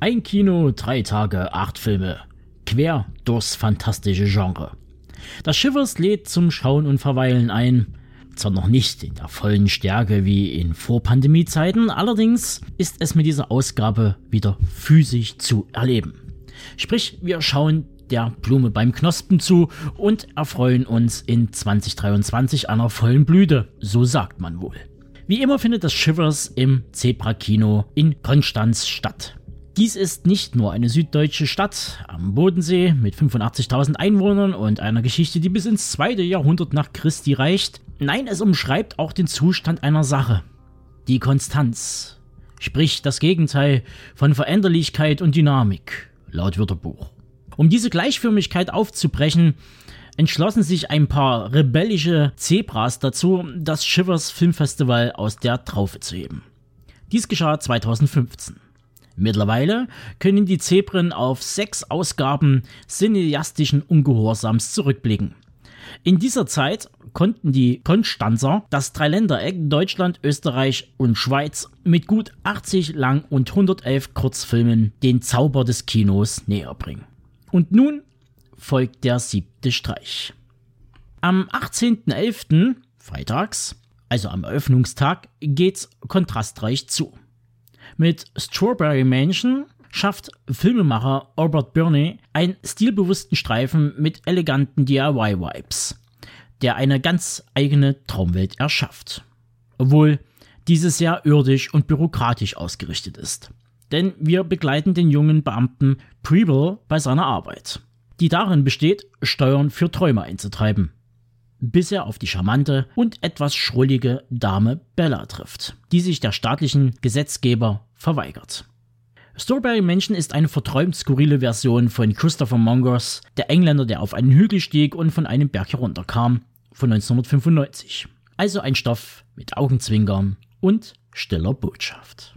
Ein Kino, drei Tage, acht Filme. Quer durchs fantastische Genre. Das Schiffers lädt zum Schauen und Verweilen ein. Zwar noch nicht in der vollen Stärke wie in Vorpandemiezeiten, allerdings ist es mit dieser Ausgabe wieder physisch zu erleben. Sprich, wir schauen der Blume beim Knospen zu und erfreuen uns in 2023 einer vollen Blüte, so sagt man wohl. Wie immer findet das Shivers im Zebra Kino in Konstanz statt. Dies ist nicht nur eine süddeutsche Stadt am Bodensee mit 85.000 Einwohnern und einer Geschichte, die bis ins zweite Jahrhundert nach Christi reicht. Nein, es umschreibt auch den Zustand einer Sache. Die Konstanz. Sprich das Gegenteil von Veränderlichkeit und Dynamik, laut Wörterbuch. Um diese Gleichförmigkeit aufzubrechen, entschlossen sich ein paar rebellische Zebras dazu, das Shivers Filmfestival aus der Traufe zu heben. Dies geschah 2015. Mittlerweile können die Zebren auf sechs Ausgaben cineastischen Ungehorsams zurückblicken. In dieser Zeit konnten die Konstanzer das Dreiländereck Deutschland, Österreich und Schweiz mit gut 80 Lang- und 111 Kurzfilmen den Zauber des Kinos näher bringen. Und nun folgt der siebte Streich. Am 18.11., freitags, also am Eröffnungstag, geht's kontrastreich zu. Mit Strawberry Mansion schafft Filmemacher Albert Birney einen stilbewussten Streifen mit eleganten DIY-Vibes, der eine ganz eigene Traumwelt erschafft. Obwohl diese sehr irdisch und bürokratisch ausgerichtet ist. Denn wir begleiten den jungen Beamten Preble bei seiner Arbeit, die darin besteht, Steuern für Träume einzutreiben bis er auf die charmante und etwas schrullige Dame Bella trifft, die sich der staatlichen Gesetzgeber verweigert. Strawberry Mansion ist eine verträumt skurrile Version von Christopher Mongers, der Engländer, der auf einen Hügel stieg und von einem Berg herunterkam, von 1995. Also ein Stoff mit Augenzwinkern und stiller Botschaft.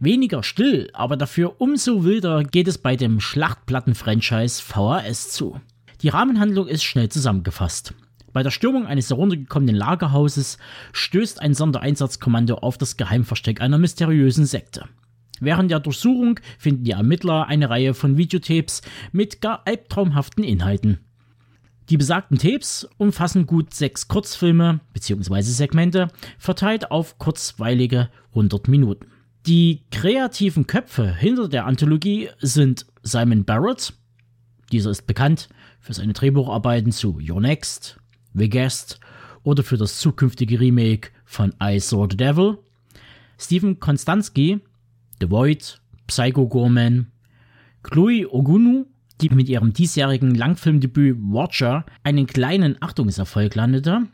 Weniger still, aber dafür umso wilder geht es bei dem Schlachtplatten-Franchise VHS zu. Die Rahmenhandlung ist schnell zusammengefasst. Bei der Stürmung eines heruntergekommenen Lagerhauses stößt ein Sondereinsatzkommando auf das Geheimversteck einer mysteriösen Sekte. Während der Durchsuchung finden die Ermittler eine Reihe von Videotapes mit gar albtraumhaften Inhalten. Die besagten Tapes umfassen gut sechs Kurzfilme bzw. Segmente, verteilt auf kurzweilige 100 Minuten. Die kreativen Köpfe hinter der Anthologie sind Simon Barrett, dieser ist bekannt für seine Drehbucharbeiten zu Your Next, The Guest oder für das zukünftige Remake von I Saw the Devil. Stephen Konstanski, The Void, Psycho Gorman, Chloe Ogunu, die mit ihrem diesjährigen Langfilmdebüt Watcher einen kleinen Achtungserfolg landete.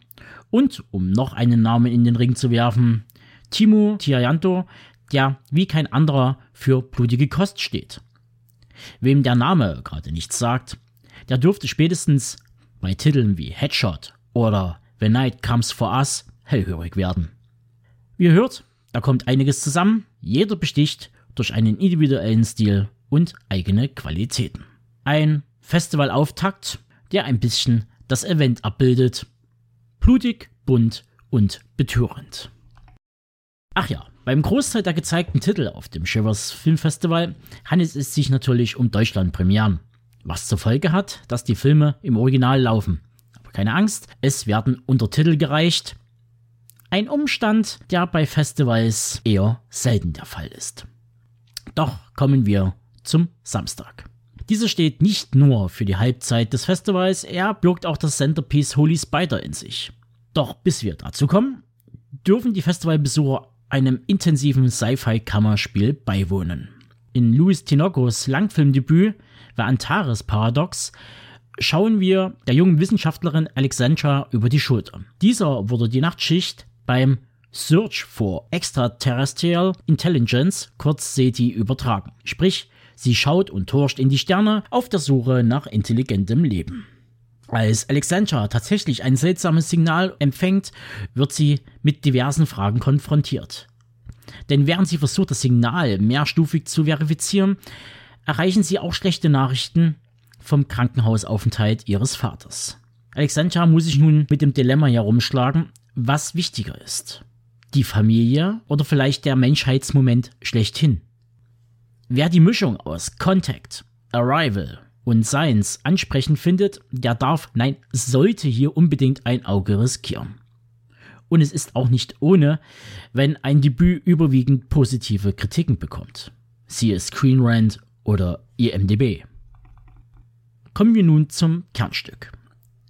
Und, um noch einen Namen in den Ring zu werfen, Timo Tiayanto, der wie kein anderer für blutige Kost steht. Wem der Name gerade nichts sagt, der dürfte spätestens bei Titeln wie Headshot oder The Night Comes for Us hellhörig werden. Wie ihr hört, da kommt einiges zusammen, jeder besticht durch einen individuellen Stil und eigene Qualitäten. Ein Festivalauftakt, der ein bisschen das Event abbildet. Blutig, bunt und betörend. Ach ja, beim Großteil der gezeigten Titel auf dem Shivers Filmfestival handelt es sich natürlich um Deutschland-Premieren. Was zur Folge hat, dass die Filme im Original laufen. Aber keine Angst, es werden Untertitel gereicht. Ein Umstand, der bei Festivals eher selten der Fall ist. Doch kommen wir zum Samstag. Dieser steht nicht nur für die Halbzeit des Festivals, er birgt auch das Centerpiece Holy Spider in sich. Doch bis wir dazu kommen, dürfen die Festivalbesucher einem intensiven Sci-Fi-Kammerspiel beiwohnen. In Louis Tinocos Langfilmdebüt The Antares Paradox schauen wir der jungen Wissenschaftlerin Alexandra über die Schulter. Dieser wurde die Nachtschicht beim Search for Extraterrestrial Intelligence, kurz SETI, übertragen. Sprich, sie schaut und forscht in die Sterne auf der Suche nach intelligentem Leben. Als Alexandra tatsächlich ein seltsames Signal empfängt, wird sie mit diversen Fragen konfrontiert. Denn während sie versucht, das Signal mehrstufig zu verifizieren, erreichen sie auch schlechte Nachrichten vom Krankenhausaufenthalt ihres Vaters. Alexandra muss sich nun mit dem Dilemma herumschlagen, was wichtiger ist. Die Familie oder vielleicht der Menschheitsmoment schlechthin. Wer die Mischung aus Contact, Arrival und Science ansprechend findet, der darf, nein, sollte hier unbedingt ein Auge riskieren. Und es ist auch nicht ohne, wenn ein Debüt überwiegend positive Kritiken bekommt. Siehe Screen Rant oder IMDB. Kommen wir nun zum Kernstück.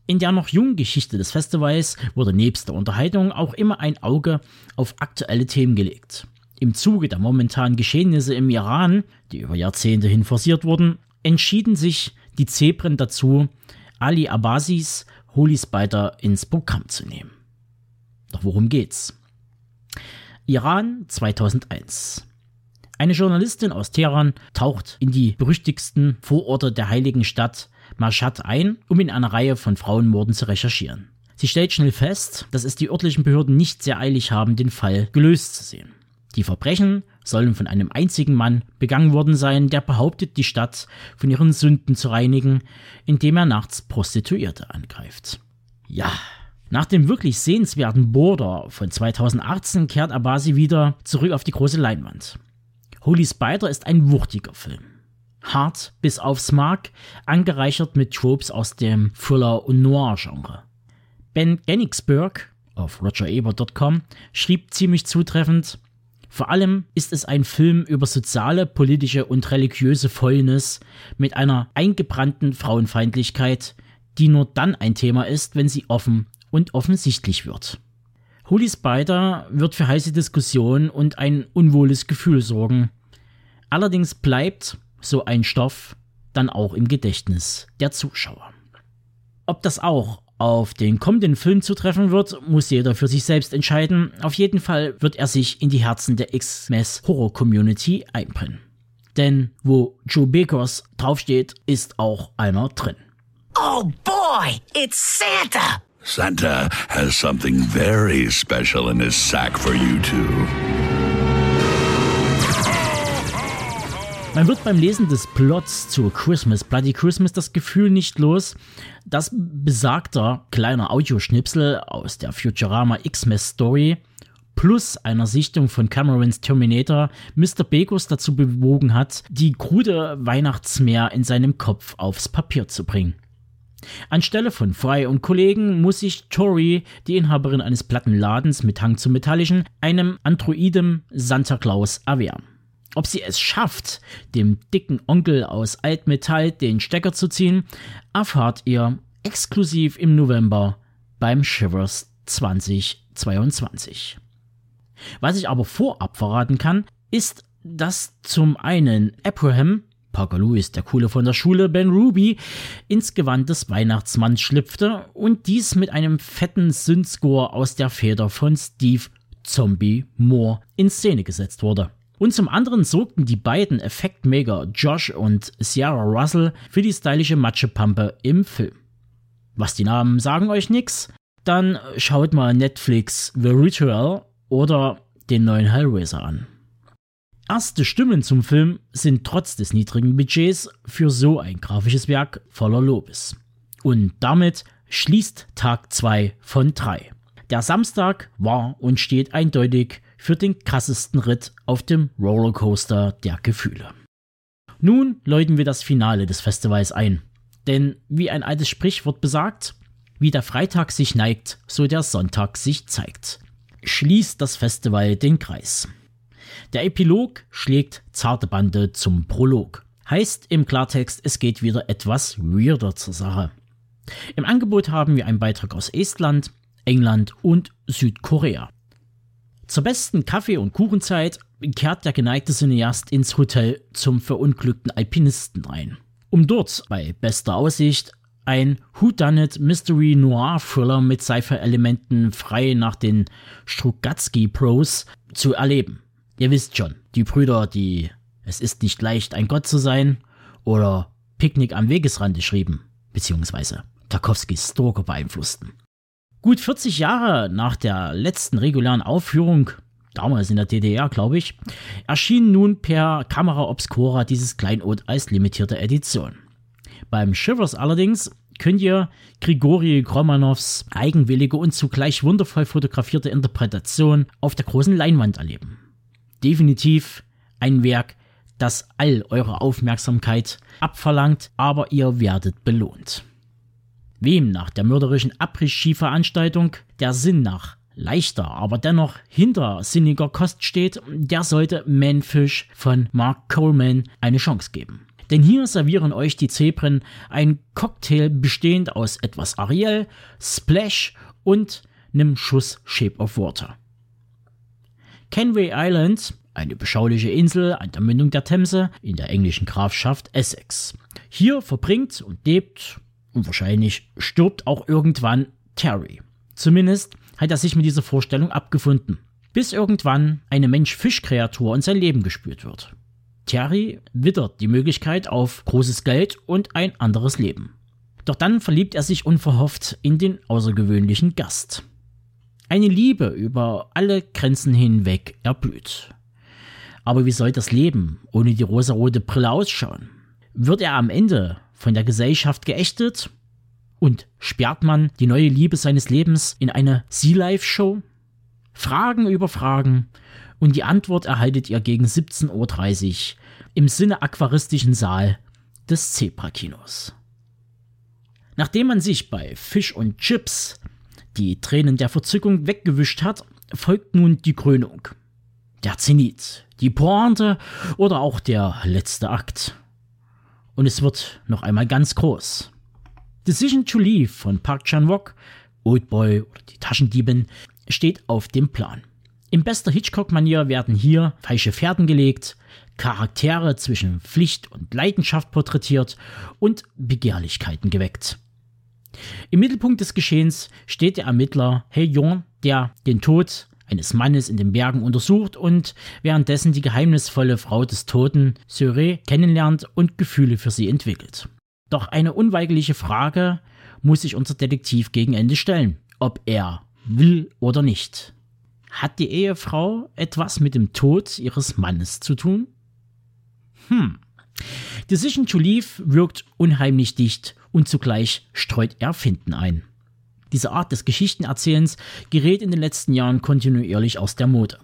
In der noch jungen Geschichte des Festivals wurde nebst der Unterhaltung auch immer ein Auge auf aktuelle Themen gelegt. Im Zuge der momentanen Geschehnisse im Iran, die über Jahrzehnte hin forciert wurden, entschieden sich die Zebren dazu, Ali Abbasis Holy Spider ins Programm zu nehmen. Doch worum geht's? Iran 2001. Eine Journalistin aus Teheran taucht in die berüchtigsten Vororte der heiligen Stadt Mashhad ein, um in einer Reihe von Frauenmorden zu recherchieren. Sie stellt schnell fest, dass es die örtlichen Behörden nicht sehr eilig haben, den Fall gelöst zu sehen. Die Verbrechen sollen von einem einzigen Mann begangen worden sein, der behauptet, die Stadt von ihren Sünden zu reinigen, indem er nachts Prostituierte angreift. Ja, nach dem wirklich sehenswerten Border von 2018 kehrt Abasi wieder zurück auf die große Leinwand. Holy Spider ist ein wuchtiger Film. Hart bis aufs Mark, angereichert mit Tropes aus dem Thriller- und Noir-Genre. Ben Gennigsburg auf rogerebert.com schrieb ziemlich zutreffend, vor allem ist es ein Film über soziale, politische und religiöse Fäulnis mit einer eingebrannten Frauenfeindlichkeit, die nur dann ein Thema ist, wenn sie offen und offensichtlich wird. Holy Spider wird für heiße Diskussionen und ein unwohles Gefühl sorgen. Allerdings bleibt so ein Stoff dann auch im Gedächtnis der Zuschauer. Ob das auch auf den kommenden Film zutreffen wird, muss jeder für sich selbst entscheiden. Auf jeden Fall wird er sich in die Herzen der X-Mess Horror Community einbrennen. Denn wo Joe Bakers draufsteht, ist auch einer drin. Oh boy, it's Santa! Santa has something very special in his sack for you two. Man wird beim Lesen des Plots zu Christmas, Bloody Christmas, das Gefühl nicht los, dass besagter kleiner Audioschnipsel aus der Futurama X-Mess Story plus einer Sichtung von Camerons Terminator Mr. Bekos dazu bewogen hat, die krude Weihnachtsmeer in seinem Kopf aufs Papier zu bringen. Anstelle von Fry und Kollegen muss sich Tori, die Inhaberin eines Plattenladens mit Hang zum Metallischen, einem Androiden Santa Claus erwehren. Ob sie es schafft, dem dicken Onkel aus Altmetall den Stecker zu ziehen, erfahrt ihr exklusiv im November beim Shivers 2022. Was ich aber vorab verraten kann, ist, dass zum einen Abraham, Parker Lewis, der Coole von der Schule, Ben Ruby, ins Gewand des Weihnachtsmanns schlüpfte und dies mit einem fetten Synthscore aus der Feder von Steve Zombie Moore in Szene gesetzt wurde. Und zum anderen sorgten die beiden Effektmaker Josh und Sierra Russell für die stylische Matschepampe im Film. Was die Namen sagen euch nix? Dann schaut mal Netflix The Ritual oder den neuen Hellraiser an. Erste Stimmen zum Film sind trotz des niedrigen Budgets für so ein grafisches Werk voller Lobes. Und damit schließt Tag 2 von 3. Der Samstag war und steht eindeutig für den krassesten Ritt auf dem Rollercoaster der Gefühle. Nun läuten wir das Finale des Festivals ein. Denn wie ein altes Sprichwort besagt, wie der Freitag sich neigt, so der Sonntag sich zeigt. Schließt das Festival den Kreis. Der Epilog schlägt zarte Bande zum Prolog. Heißt im Klartext, es geht wieder etwas weirder zur Sache. Im Angebot haben wir einen Beitrag aus Estland, England und Südkorea. Zur besten Kaffee- und Kuchenzeit kehrt der geneigte Cineast ins Hotel zum verunglückten Alpinisten ein, um dort bei bester Aussicht ein Whodunit Mystery Noir Thriller mit Cypher-Elementen frei nach den Strugatsky Pros zu erleben. Ihr wisst schon, die Brüder, die Es ist nicht leicht, ein Gott zu sein oder Picknick am Wegesrand geschrieben, beziehungsweise Tarkovskis Stalker beeinflussten. Gut 40 Jahre nach der letzten regulären Aufführung, damals in der DDR, glaube ich, erschien nun per Kamera Obscura dieses Kleinod als limitierte Edition. Beim Shivers allerdings könnt ihr Grigori Kromanows eigenwillige und zugleich wundervoll fotografierte Interpretation auf der großen Leinwand erleben. Definitiv ein Werk das all eure Aufmerksamkeit abverlangt, aber ihr werdet belohnt. Wem nach der mörderischen Abriss-Ski-Veranstaltung der Sinn nach leichter, aber dennoch hintersinniger Kost steht, der sollte Manfish von Mark Coleman eine Chance geben. Denn hier servieren euch die Zebren ein Cocktail bestehend aus etwas Ariel, Splash und einem Schuss Shape of Water. Kenway Island, eine beschauliche Insel an der Mündung der Themse in der englischen Grafschaft Essex. Hier verbringt und lebt und wahrscheinlich stirbt auch irgendwann Terry. Zumindest hat er sich mit dieser Vorstellung abgefunden, bis irgendwann eine Mensch-Fisch-Kreatur in sein Leben gespürt wird. Terry wittert die Möglichkeit auf großes Geld und ein anderes Leben. Doch dann verliebt er sich unverhofft in den außergewöhnlichen Gast. Eine Liebe über alle Grenzen hinweg erblüht. Aber wie soll das Leben ohne die rosarote Brille ausschauen? Wird er am Ende von der Gesellschaft geächtet? Und sperrt man die neue Liebe seines Lebens in eine Sea Life Show? Fragen über Fragen und die Antwort erhaltet ihr gegen 17.30 Uhr im Sinne aquaristischen Saal des Zebra-Kinos. Nachdem man sich bei Fisch und Chips die Tränen der Verzückung weggewischt hat, folgt nun die Krönung. Der Zenit, die Pointe oder auch der letzte Akt. Und es wird noch einmal ganz groß. Decision to Leave von Park Chan-wook, Oldboy oder die Taschendiebin, steht auf dem Plan. In bester Hitchcock-Manier werden hier falsche Pferden gelegt, Charaktere zwischen Pflicht und Leidenschaft porträtiert und Begehrlichkeiten geweckt. Im Mittelpunkt des Geschehens steht der Ermittler He Yong, der den Tod eines Mannes in den Bergen untersucht und währenddessen die geheimnisvolle Frau des Toten, Syré, kennenlernt und Gefühle für sie entwickelt. Doch eine unweigerliche Frage muss sich unser Detektiv gegen Ende stellen, ob er will oder nicht. Hat die Ehefrau etwas mit dem Tod ihres Mannes zu tun? Hm. Decision to Leave wirkt unheimlich dicht und zugleich streut er Finden ein. Diese Art des Geschichtenerzählens gerät in den letzten Jahren kontinuierlich aus der Mode.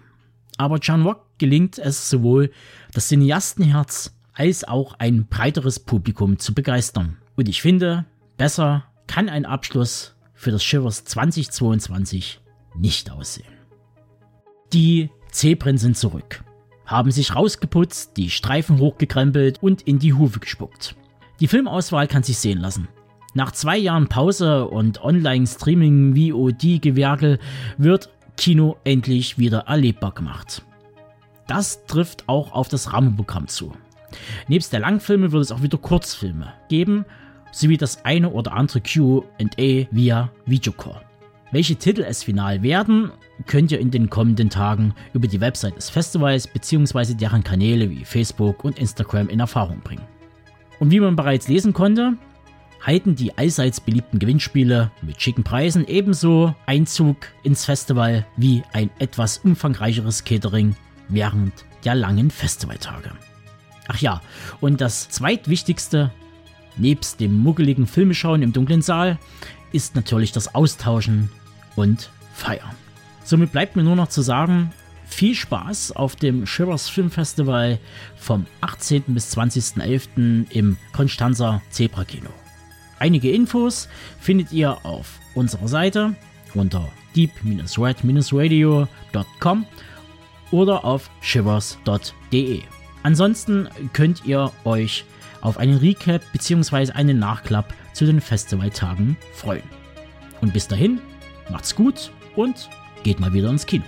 Aber John Rock gelingt es sowohl, das Cineastenherz als auch ein breiteres Publikum zu begeistern. Und ich finde, besser kann ein Abschluss für das Shivers 2022 nicht aussehen. Die Zebren sind zurück, haben sich rausgeputzt, die Streifen hochgekrempelt und in die Hufe gespuckt. Die Filmauswahl kann sich sehen lassen. Nach zwei Jahren Pause und Online-Streaming-VOD-Gewerkel wird Kino endlich wieder erlebbar gemacht. Das trifft auch auf das Rahmenprogramm zu. Nebst der Langfilme wird es auch wieder Kurzfilme geben, sowie das eine oder andere QA via Videocall. Welche Titel es final werden, könnt ihr in den kommenden Tagen über die Website des Festivals bzw. deren Kanäle wie Facebook und Instagram in Erfahrung bringen. Und wie man bereits lesen konnte, halten die allseits beliebten Gewinnspiele mit schicken Preisen ebenso Einzug ins Festival wie ein etwas umfangreicheres Catering während der langen Festivaltage. Ach ja, und das zweitwichtigste, nebst dem muggeligen Filmeschauen im dunklen Saal, ist natürlich das Austauschen und Feiern. Somit bleibt mir nur noch zu sagen, viel Spaß auf dem Shivers Film Festival vom 18. bis 20.11. im Konstanzer Zebra Kino. Einige Infos findet ihr auf unserer Seite unter deep-red-radio.com oder auf shivers.de. Ansonsten könnt ihr euch auf einen Recap bzw. einen Nachklapp zu den Festivaltagen freuen. Und bis dahin, macht's gut und geht mal wieder ins Kino.